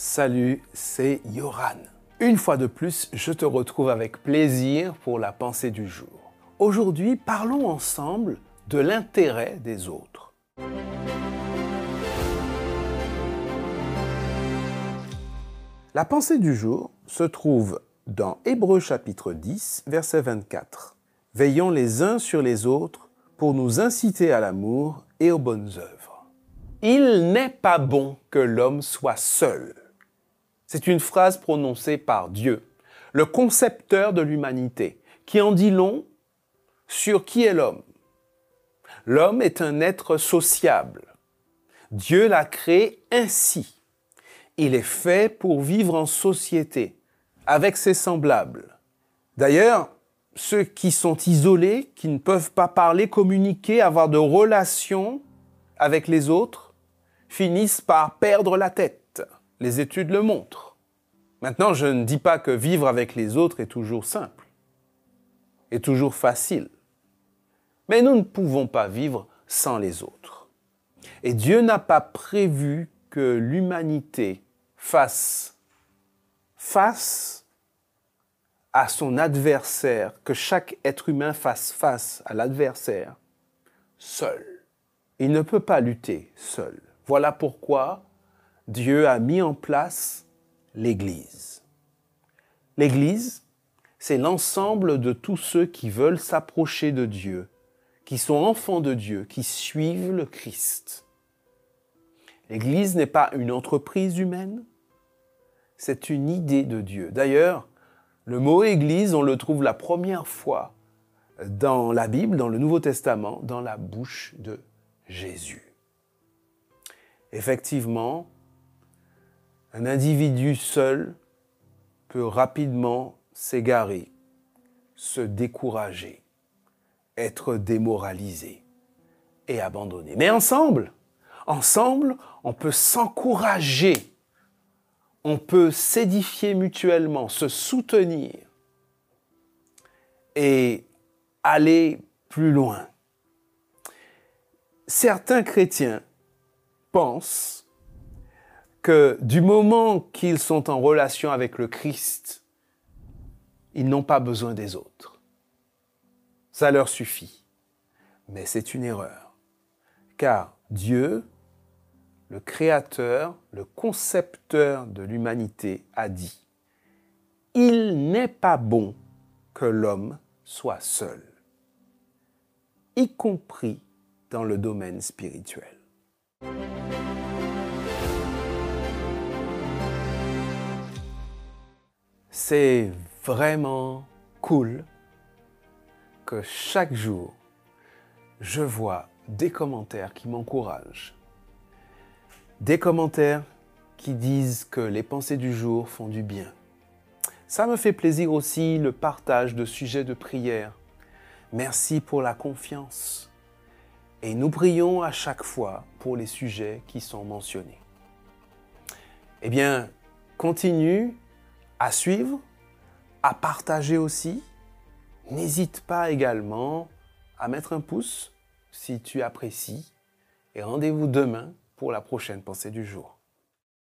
Salut, c'est Yoran. Une fois de plus, je te retrouve avec plaisir pour la pensée du jour. Aujourd'hui, parlons ensemble de l'intérêt des autres. La pensée du jour se trouve dans Hébreu chapitre 10, verset 24. Veillons les uns sur les autres pour nous inciter à l'amour et aux bonnes œuvres. Il n'est pas bon que l'homme soit seul. C'est une phrase prononcée par Dieu, le concepteur de l'humanité, qui en dit long sur qui est l'homme. L'homme est un être sociable. Dieu l'a créé ainsi. Il est fait pour vivre en société, avec ses semblables. D'ailleurs, ceux qui sont isolés, qui ne peuvent pas parler, communiquer, avoir de relations avec les autres, finissent par perdre la tête. Les études le montrent. Maintenant, je ne dis pas que vivre avec les autres est toujours simple, est toujours facile. Mais nous ne pouvons pas vivre sans les autres. Et Dieu n'a pas prévu que l'humanité fasse face à son adversaire, que chaque être humain fasse face à l'adversaire seul. Il ne peut pas lutter seul. Voilà pourquoi Dieu a mis en place l'Église. L'Église, c'est l'ensemble de tous ceux qui veulent s'approcher de Dieu, qui sont enfants de Dieu, qui suivent le Christ. L'Église n'est pas une entreprise humaine, c'est une idée de Dieu. D'ailleurs, le mot Église, on le trouve la première fois dans la Bible, dans le Nouveau Testament, dans la bouche de Jésus. Effectivement, un individu seul peut rapidement s'égarer, se décourager, être démoralisé et abandonné. Mais ensemble, ensemble, on peut s'encourager, on peut s'édifier mutuellement, se soutenir et aller plus loin. Certains chrétiens pensent que du moment qu'ils sont en relation avec le Christ, ils n'ont pas besoin des autres. Ça leur suffit. Mais c'est une erreur. Car Dieu, le créateur, le concepteur de l'humanité, a dit, Il n'est pas bon que l'homme soit seul, y compris dans le domaine spirituel. C'est vraiment cool que chaque jour, je vois des commentaires qui m'encouragent. Des commentaires qui disent que les pensées du jour font du bien. Ça me fait plaisir aussi le partage de sujets de prière. Merci pour la confiance. Et nous prions à chaque fois pour les sujets qui sont mentionnés. Eh bien, continue à suivre, à partager aussi. N'hésite pas également à mettre un pouce si tu apprécies. Et rendez-vous demain pour la prochaine pensée du jour.